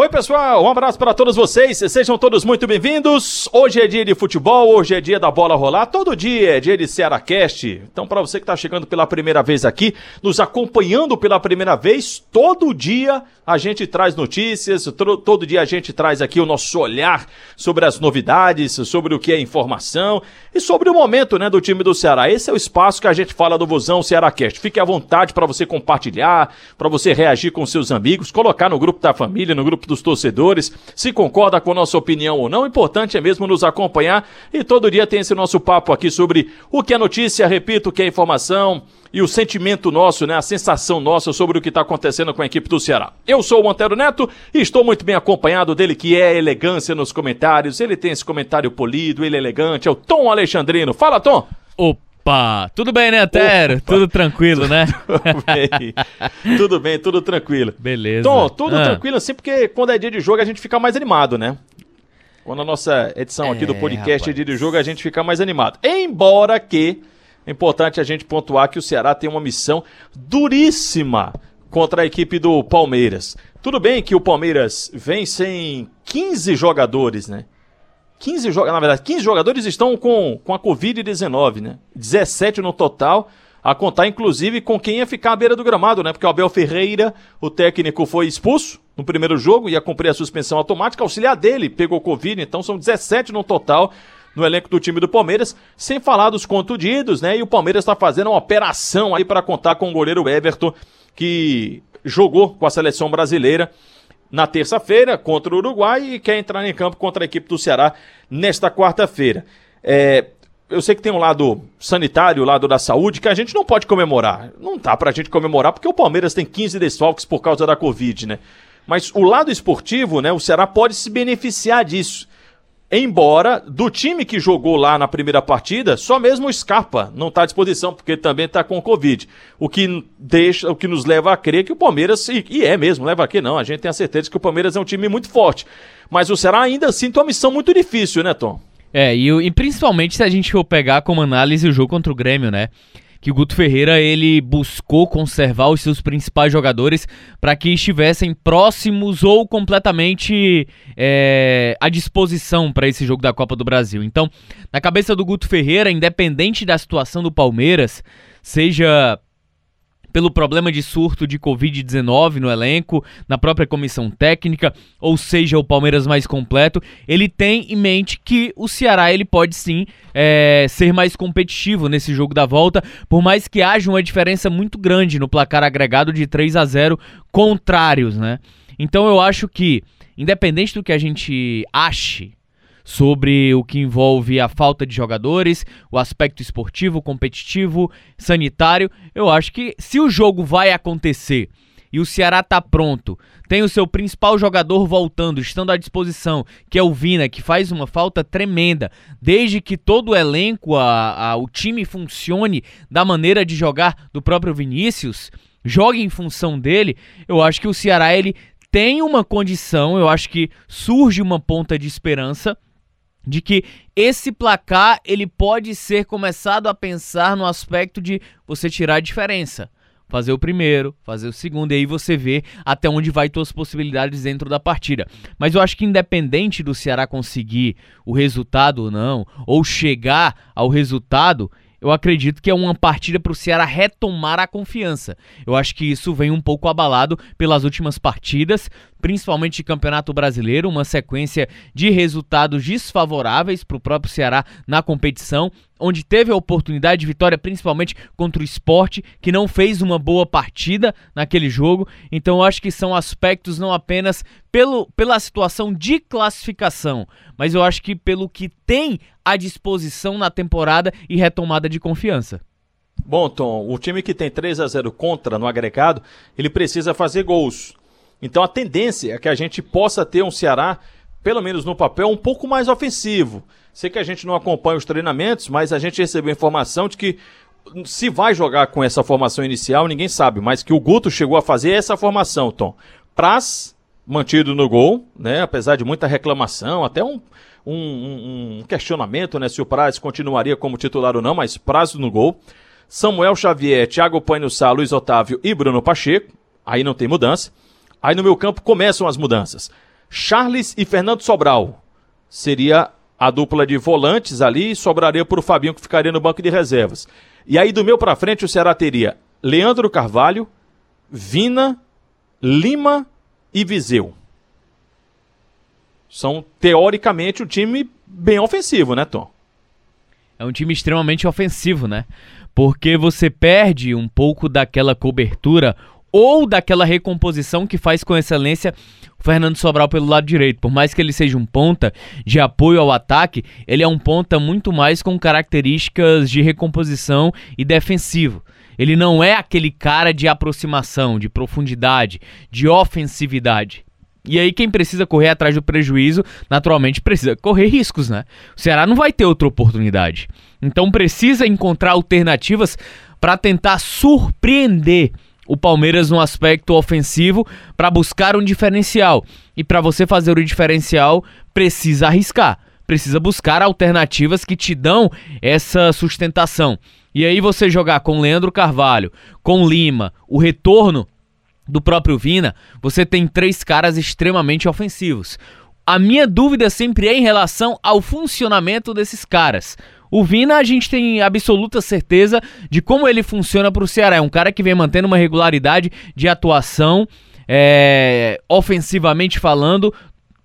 Oi, pessoal, um abraço para todos vocês, sejam todos muito bem-vindos. Hoje é dia de futebol, hoje é dia da bola rolar, todo dia é dia de Cearacast. Então, para você que está chegando pela primeira vez aqui, nos acompanhando pela primeira vez, todo dia a gente traz notícias, todo dia a gente traz aqui o nosso olhar sobre as novidades, sobre o que é informação e sobre o momento né, do time do Ceará. Esse é o espaço que a gente fala do Vozão Cearacast. Fique à vontade para você compartilhar, para você reagir com seus amigos, colocar no grupo da família, no grupo dos torcedores, se concorda com nossa opinião ou não. O importante é mesmo nos acompanhar e todo dia tem esse nosso papo aqui sobre o que é notícia, repito, o que é informação e o sentimento nosso, né, a sensação nossa sobre o que está acontecendo com a equipe do Ceará. Eu sou o Montero Neto e estou muito bem acompanhado dele, que é elegância nos comentários. Ele tem esse comentário polido, ele é elegante, é o Tom Alexandrino. Fala, Tom! Opa! Opa! Tudo bem, né, Tero? Tudo tranquilo, né? tudo bem. tudo bem, tudo tranquilo. Beleza. Tom, tudo ah. tranquilo assim, porque quando é dia de jogo a gente fica mais animado, né? Quando a nossa edição é, aqui do é, podcast rapaz. é dia de jogo, a gente fica mais animado. Embora que é importante a gente pontuar que o Ceará tem uma missão duríssima contra a equipe do Palmeiras. Tudo bem que o Palmeiras vem sem 15 jogadores, né? 15 jogadores, na verdade, 15 jogadores estão com, com a Covid-19, né? 17 no total, a contar inclusive com quem ia ficar à beira do gramado, né? Porque o Abel Ferreira, o técnico, foi expulso no primeiro jogo, ia cumprir a suspensão automática, auxiliar dele pegou Covid, então são 17 no total no elenco do time do Palmeiras, sem falar dos contundidos, né? E o Palmeiras está fazendo uma operação aí para contar com o goleiro Everton, que jogou com a seleção brasileira na terça-feira contra o Uruguai e quer entrar em campo contra a equipe do Ceará nesta quarta-feira. É, eu sei que tem um lado sanitário, o lado da saúde, que a gente não pode comemorar. Não dá pra gente comemorar, porque o Palmeiras tem 15 desfalques por causa da Covid, né? Mas o lado esportivo, né? O Ceará pode se beneficiar disso. Embora do time que jogou lá na primeira partida, só mesmo o Scarpa não está à disposição, porque também está com Covid. O que deixa, o que nos leva a crer que o Palmeiras, e, e é mesmo, leva a crer não, a gente tem a certeza que o Palmeiras é um time muito forte. Mas o Ceará ainda assim tem uma missão muito difícil, né, Tom? É, e, e principalmente se a gente for pegar como análise o jogo contra o Grêmio, né? Que o Guto Ferreira ele buscou conservar os seus principais jogadores para que estivessem próximos ou completamente é, à disposição para esse jogo da Copa do Brasil. Então, na cabeça do Guto Ferreira, independente da situação do Palmeiras, seja pelo problema de surto de Covid-19 no elenco, na própria comissão técnica, ou seja, o Palmeiras mais completo, ele tem em mente que o Ceará ele pode sim é, ser mais competitivo nesse jogo da volta, por mais que haja uma diferença muito grande no placar agregado de 3 a 0 contrários, né? Então eu acho que, independente do que a gente ache sobre o que envolve a falta de jogadores, o aspecto esportivo, competitivo, sanitário. Eu acho que se o jogo vai acontecer e o Ceará tá pronto, tem o seu principal jogador voltando, estando à disposição, que é o Vina, que faz uma falta tremenda, desde que todo o elenco, a, a, o time funcione da maneira de jogar do próprio Vinícius, jogue em função dele, eu acho que o Ceará ele tem uma condição, eu acho que surge uma ponta de esperança de que esse placar ele pode ser começado a pensar no aspecto de você tirar a diferença. Fazer o primeiro, fazer o segundo, e aí você vê até onde vai suas possibilidades dentro da partida. Mas eu acho que independente do Ceará conseguir o resultado ou não, ou chegar ao resultado, eu acredito que é uma partida para o Ceará retomar a confiança. Eu acho que isso vem um pouco abalado pelas últimas partidas, principalmente de Campeonato Brasileiro, uma sequência de resultados desfavoráveis para o próprio Ceará na competição, onde teve a oportunidade de vitória, principalmente contra o esporte, que não fez uma boa partida naquele jogo. Então eu acho que são aspectos não apenas pelo, pela situação de classificação, mas eu acho que pelo que tem à disposição na temporada e retomada de confiança. Bom, Tom, o time que tem 3 a 0 contra no agregado, ele precisa fazer gols. Então a tendência é que a gente possa ter um Ceará, pelo menos no papel, um pouco mais ofensivo. Sei que a gente não acompanha os treinamentos, mas a gente recebeu informação de que se vai jogar com essa formação inicial, ninguém sabe, mas que o Guto chegou a fazer essa formação, Tom. Praz, mantido no gol, né? Apesar de muita reclamação, até um, um, um questionamento, né? Se o Praz continuaria como titular ou não, mas Praz no gol. Samuel Xavier, Thiago Panhussá, Luiz Otávio e Bruno Pacheco. Aí não tem mudança. Aí no meu campo começam as mudanças. Charles e Fernando Sobral. Seria a dupla de volantes ali sobraria para o Fabinho que ficaria no banco de reservas. E aí do meu para frente o Ceará teria Leandro Carvalho, Vina, Lima e Viseu. São teoricamente um time bem ofensivo, né, Tom? É um time extremamente ofensivo, né? Porque você perde um pouco daquela cobertura ou daquela recomposição que faz com excelência o Fernando Sobral pelo lado direito. Por mais que ele seja um ponta de apoio ao ataque, ele é um ponta muito mais com características de recomposição e defensivo. Ele não é aquele cara de aproximação, de profundidade, de ofensividade. E aí quem precisa correr atrás do prejuízo, naturalmente precisa correr riscos, né? O Ceará não vai ter outra oportunidade. Então precisa encontrar alternativas para tentar surpreender o Palmeiras no aspecto ofensivo para buscar um diferencial. E para você fazer o diferencial, precisa arriscar, precisa buscar alternativas que te dão essa sustentação. E aí você jogar com Leandro Carvalho, com Lima, o retorno do próprio Vina, você tem três caras extremamente ofensivos. A minha dúvida sempre é em relação ao funcionamento desses caras. O Vina, a gente tem absoluta certeza de como ele funciona para o Ceará. É um cara que vem mantendo uma regularidade de atuação, é, ofensivamente falando,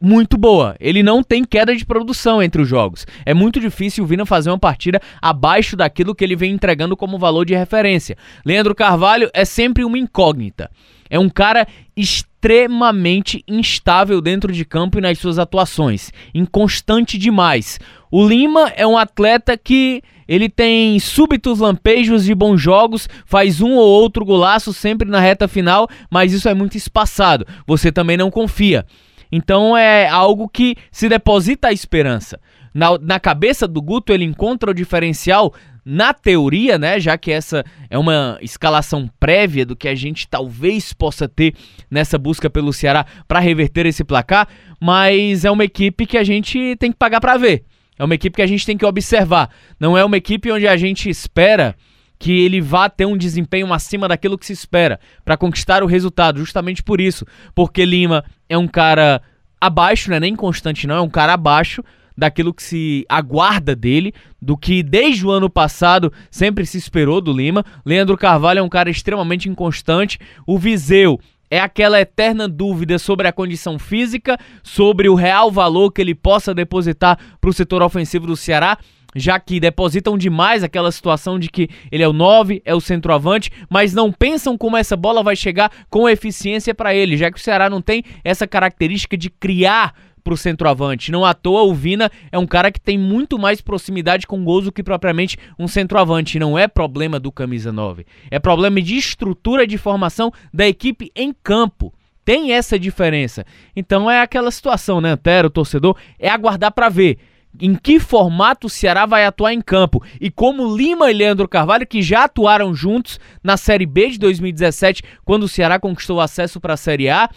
muito boa. Ele não tem queda de produção entre os jogos. É muito difícil o Vina fazer uma partida abaixo daquilo que ele vem entregando como valor de referência. Leandro Carvalho é sempre uma incógnita. É um cara extremamente instável dentro de campo e nas suas atuações, inconstante demais. O Lima é um atleta que ele tem súbitos lampejos de bons jogos, faz um ou outro golaço sempre na reta final, mas isso é muito espaçado. Você também não confia. Então é algo que se deposita a esperança. Na, na cabeça do Guto, ele encontra o diferencial na teoria, né, já que essa é uma escalação prévia do que a gente talvez possa ter nessa busca pelo Ceará para reverter esse placar, mas é uma equipe que a gente tem que pagar para ver. É uma equipe que a gente tem que observar. Não é uma equipe onde a gente espera que ele vá ter um desempenho acima daquilo que se espera para conquistar o resultado, justamente por isso, porque Lima é um cara abaixo, não é nem constante não, é um cara abaixo, daquilo que se aguarda dele, do que desde o ano passado sempre se esperou do Lima. Leandro Carvalho é um cara extremamente inconstante. O Viseu é aquela eterna dúvida sobre a condição física, sobre o real valor que ele possa depositar para o setor ofensivo do Ceará já que depositam demais aquela situação de que ele é o 9, é o centroavante, mas não pensam como essa bola vai chegar com eficiência para ele, já que o Ceará não tem essa característica de criar pro centroavante. Não à toa o Vina é um cara que tem muito mais proximidade com gols do que propriamente um centroavante. Não é problema do camisa 9. É problema de estrutura de formação da equipe em campo. Tem essa diferença. Então é aquela situação, né, Antero, torcedor? É aguardar para ver em que formato o Ceará vai atuar em campo e como Lima e Leandro Carvalho, que já atuaram juntos na Série B de 2017, quando o Ceará conquistou acesso para a Série A,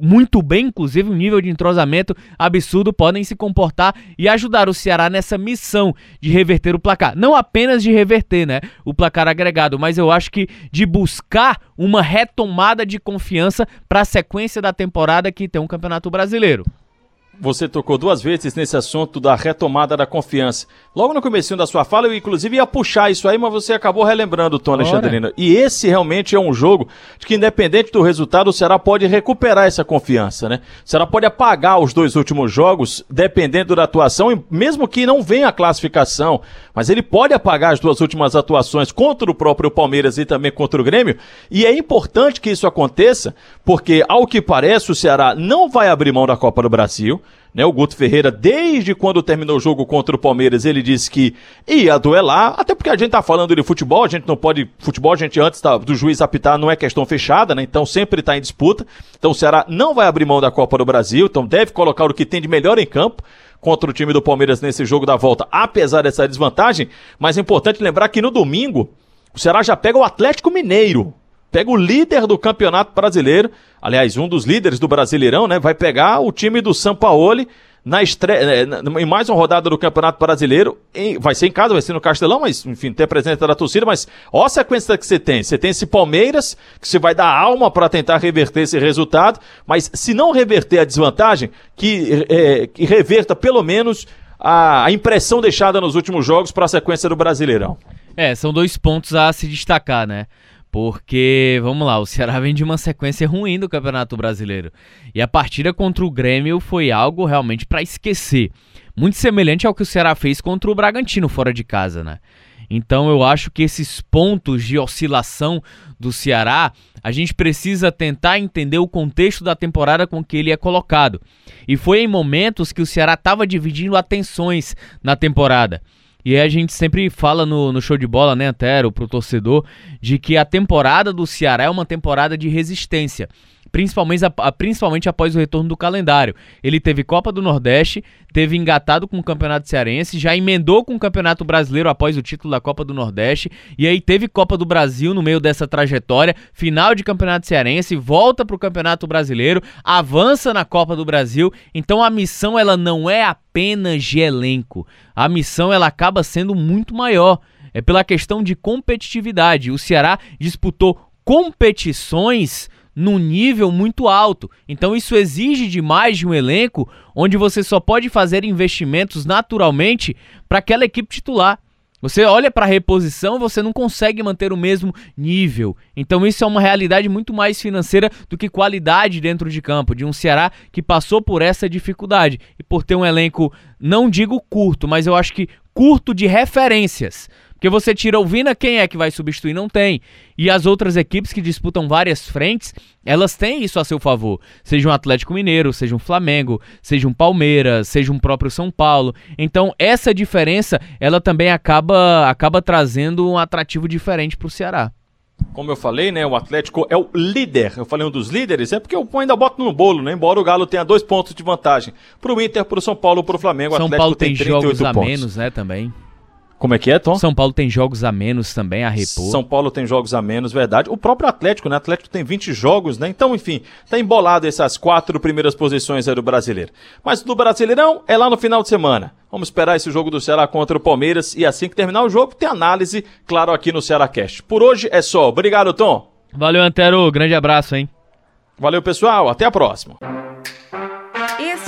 muito bem, inclusive um nível de entrosamento absurdo, podem se comportar e ajudar o Ceará nessa missão de reverter o placar. Não apenas de reverter, né, o placar agregado, mas eu acho que de buscar uma retomada de confiança para a sequência da temporada que tem um Campeonato Brasileiro. Você tocou duas vezes nesse assunto da retomada da confiança. Logo no começo da sua fala, eu inclusive ia puxar isso aí, mas você acabou relembrando, Tony Alexandrino. E esse realmente é um jogo de que, independente do resultado, o Ceará pode recuperar essa confiança, né? O Ceará pode apagar os dois últimos jogos, dependendo da atuação, e mesmo que não venha a classificação, mas ele pode apagar as duas últimas atuações contra o próprio Palmeiras e também contra o Grêmio. E é importante que isso aconteça, porque, ao que parece, o Ceará não vai abrir mão da Copa do Brasil. Né, o Guto Ferreira, desde quando terminou o jogo contra o Palmeiras, ele disse que ia duelar, até porque a gente tá falando de futebol, a gente não pode. Futebol, a gente antes tá, do juiz apitar não é questão fechada, né? Então sempre tá em disputa. Então o Ceará não vai abrir mão da Copa do Brasil, então deve colocar o que tem de melhor em campo contra o time do Palmeiras nesse jogo da volta, apesar dessa desvantagem. Mas é importante lembrar que no domingo, o Ceará já pega o Atlético Mineiro pega o líder do Campeonato Brasileiro, aliás, um dos líderes do Brasileirão, né? Vai pegar o time do Sampaoli na estreia, é, em mais uma rodada do Campeonato Brasileiro, em, vai ser em casa, vai ser no Castelão, mas enfim, ter presença da torcida, mas ó a sequência que você tem. Você tem esse Palmeiras, que você vai dar alma para tentar reverter esse resultado, mas se não reverter a desvantagem, que, é, que reverta pelo menos a, a impressão deixada nos últimos jogos para a sequência do Brasileirão. É, são dois pontos a se destacar, né? Porque, vamos lá, o Ceará vem de uma sequência ruim do Campeonato Brasileiro. E a partida contra o Grêmio foi algo realmente para esquecer. Muito semelhante ao que o Ceará fez contra o Bragantino fora de casa, né? Então eu acho que esses pontos de oscilação do Ceará, a gente precisa tentar entender o contexto da temporada com que ele é colocado. E foi em momentos que o Ceará estava dividindo atenções na temporada. E a gente sempre fala no, no show de bola, né, Antero, pro torcedor, de que a temporada do Ceará é uma temporada de resistência principalmente, principalmente após o retorno do calendário. Ele teve Copa do Nordeste, teve engatado com o Campeonato Cearense, já emendou com o Campeonato Brasileiro após o título da Copa do Nordeste, e aí teve Copa do Brasil no meio dessa trajetória, final de Campeonato Cearense, volta para o Campeonato Brasileiro, avança na Copa do Brasil. Então a missão ela não é apenas de elenco, a missão ela acaba sendo muito maior. É pela questão de competitividade. O Ceará disputou competições num nível muito alto. Então isso exige demais de um elenco onde você só pode fazer investimentos naturalmente para aquela equipe titular. Você olha para a reposição, você não consegue manter o mesmo nível. Então isso é uma realidade muito mais financeira do que qualidade dentro de campo, de um Ceará que passou por essa dificuldade e por ter um elenco, não digo curto, mas eu acho que curto de referências. Porque você tira o Vina, quem é que vai substituir? Não tem. E as outras equipes que disputam várias frentes, elas têm isso a seu favor. Seja um Atlético Mineiro, seja um Flamengo, seja um Palmeiras, seja um próprio São Paulo. Então, essa diferença, ela também acaba, acaba trazendo um atrativo diferente para o Ceará. Como eu falei, né, o Atlético é o líder. Eu falei um dos líderes, é porque eu ainda boto no bolo, né? Embora o Galo tenha dois pontos de vantagem. Para o Inter, para o São Paulo, para o Flamengo, o Atlético Paulo tem, tem jogos a menos, né, também. Como é que é, Tom? São Paulo tem jogos a menos também a repor. São Paulo tem jogos a menos, verdade. O próprio Atlético, né? Atlético tem 20 jogos, né? Então, enfim, tá embolado essas quatro primeiras posições aí do brasileiro. Mas do Brasileirão é lá no final de semana. Vamos esperar esse jogo do Ceará contra o Palmeiras e assim que terminar o jogo, tem análise, claro, aqui no Ceará Cast. Por hoje é só. Obrigado, Tom. Valeu, Antero. Grande abraço, hein? Valeu, pessoal. Até a próxima.